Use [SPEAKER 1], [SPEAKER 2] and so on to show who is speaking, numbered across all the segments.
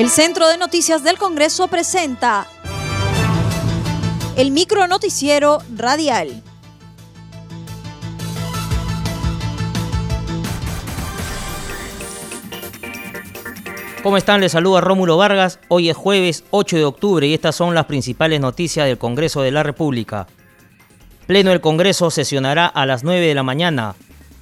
[SPEAKER 1] El Centro de Noticias del Congreso presenta el micro noticiero radial.
[SPEAKER 2] ¿Cómo están? Les saluda Rómulo Vargas. Hoy es jueves 8 de octubre y estas son las principales noticias del Congreso de la República. Pleno del Congreso sesionará a las 9 de la mañana.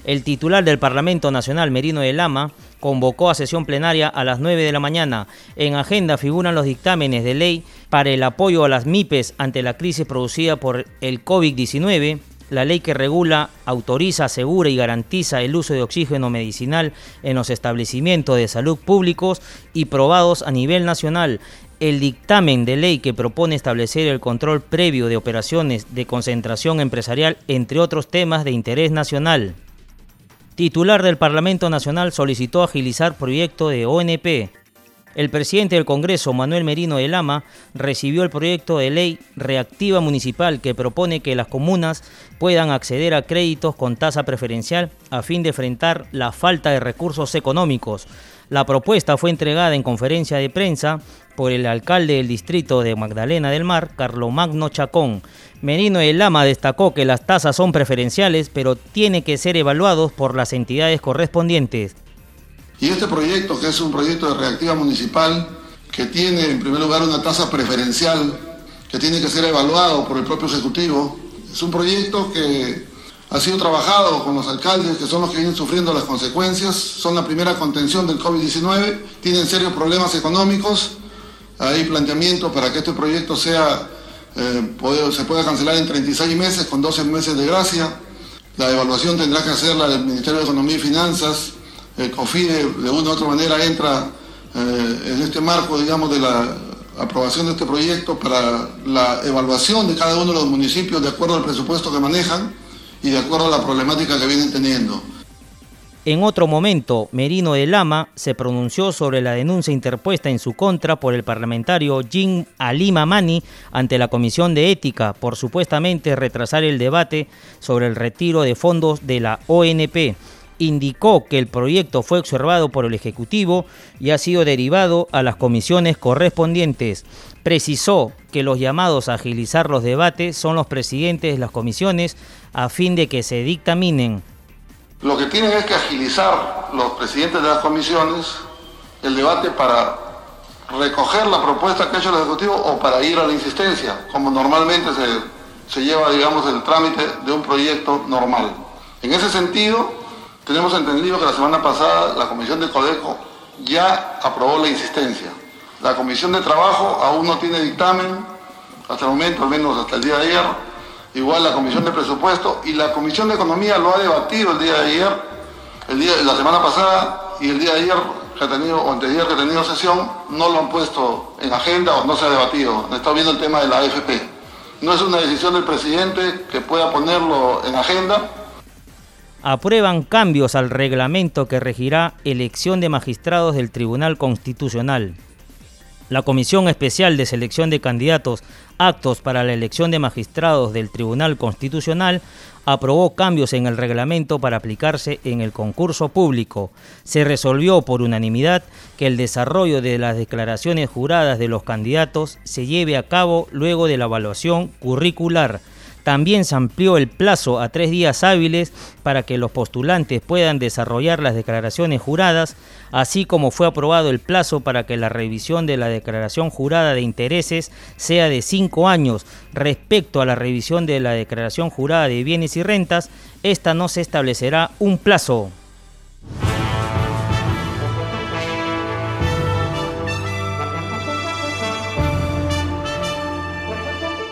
[SPEAKER 2] El titular del Parlamento Nacional, Merino de Lama, convocó a sesión plenaria a las 9 de la mañana. En agenda figuran los dictámenes de ley para el apoyo a las MIPES ante la crisis producida por el COVID-19, la ley que regula, autoriza, asegura y garantiza el uso de oxígeno medicinal en los establecimientos de salud públicos y probados a nivel nacional, el dictamen de ley que propone establecer el control previo de operaciones de concentración empresarial, entre otros temas de interés nacional titular del Parlamento Nacional solicitó agilizar proyecto de ONP. El presidente del Congreso, Manuel Merino de Lama, recibió el proyecto de ley reactiva municipal que propone que las comunas puedan acceder a créditos con tasa preferencial a fin de enfrentar la falta de recursos económicos. La propuesta fue entregada en conferencia de prensa por el alcalde del distrito de Magdalena del Mar, Magno Chacón. Menino de Lama destacó que las tasas son preferenciales, pero tiene que ser evaluados por las entidades correspondientes.
[SPEAKER 3] Y este proyecto, que es un proyecto de reactiva municipal, que tiene en primer lugar una tasa preferencial, que tiene que ser evaluado por el propio Ejecutivo, es un proyecto que ha sido trabajado con los alcaldes, que son los que vienen sufriendo las consecuencias, son la primera contención del COVID-19, tienen serios problemas económicos, hay planteamiento para que este proyecto sea, eh, se pueda cancelar en 36 meses con 12 meses de gracia. La evaluación tendrá que hacerla el Ministerio de Economía y Finanzas. El COFIDE de una u otra manera entra eh, en este marco, digamos, de la aprobación de este proyecto para la evaluación de cada uno de los municipios de acuerdo al presupuesto que manejan y de acuerdo a la problemática que vienen teniendo.
[SPEAKER 2] En otro momento, Merino de Lama se pronunció sobre la denuncia interpuesta en su contra por el parlamentario Jim Alima Mani ante la Comisión de Ética por supuestamente retrasar el debate sobre el retiro de fondos de la ONP. Indicó que el proyecto fue observado por el Ejecutivo y ha sido derivado a las comisiones correspondientes. Precisó que los llamados a agilizar los debates son los presidentes de las comisiones a fin de que se dictaminen
[SPEAKER 3] lo que tienen es que agilizar los presidentes de las comisiones el debate para recoger la propuesta que ha hecho el Ejecutivo o para ir a la insistencia, como normalmente se, lleva, digamos, el trámite de un proyecto normal. En ese sentido, tenemos entendido que la semana pasada la Comisión de Codeco ya aprobó la insistencia. La Comisión de Trabajo aún no tiene dictamen, hasta el momento, al menos hasta el día de ayer, igual la Comisión de Presupuesto y la Comisión de Economía lo ha debatido el día de ayer, la semana pasada y el día de ayer que ha tenido, o anteayer que ha tenido sesión, no lo han puesto en agenda o no se ha debatido. Estado viendo el tema de la AFP. No es una decisión del presidente que pueda ponerlo en agenda.
[SPEAKER 2] Aprueban cambios al reglamento que regirá elección de magistrados del Tribunal Constitucional. La Comisión Especial de Selección de Candidatos Actos para la elección de magistrados del Tribunal Constitucional aprobó cambios en el reglamento para aplicarse en el concurso público. Se resolvió por unanimidad que el desarrollo de las declaraciones juradas de los candidatos se lleve a cabo luego de la evaluación curricular. También se amplió el plazo a tres días hábiles para que los postulantes puedan desarrollar las declaraciones juradas, así como fue aprobado el plazo para que la revisión de la declaración jurada de intereses sea de cinco años. Respecto a la revisión de la declaración jurada de bienes y rentas, esta no se establecerá un plazo.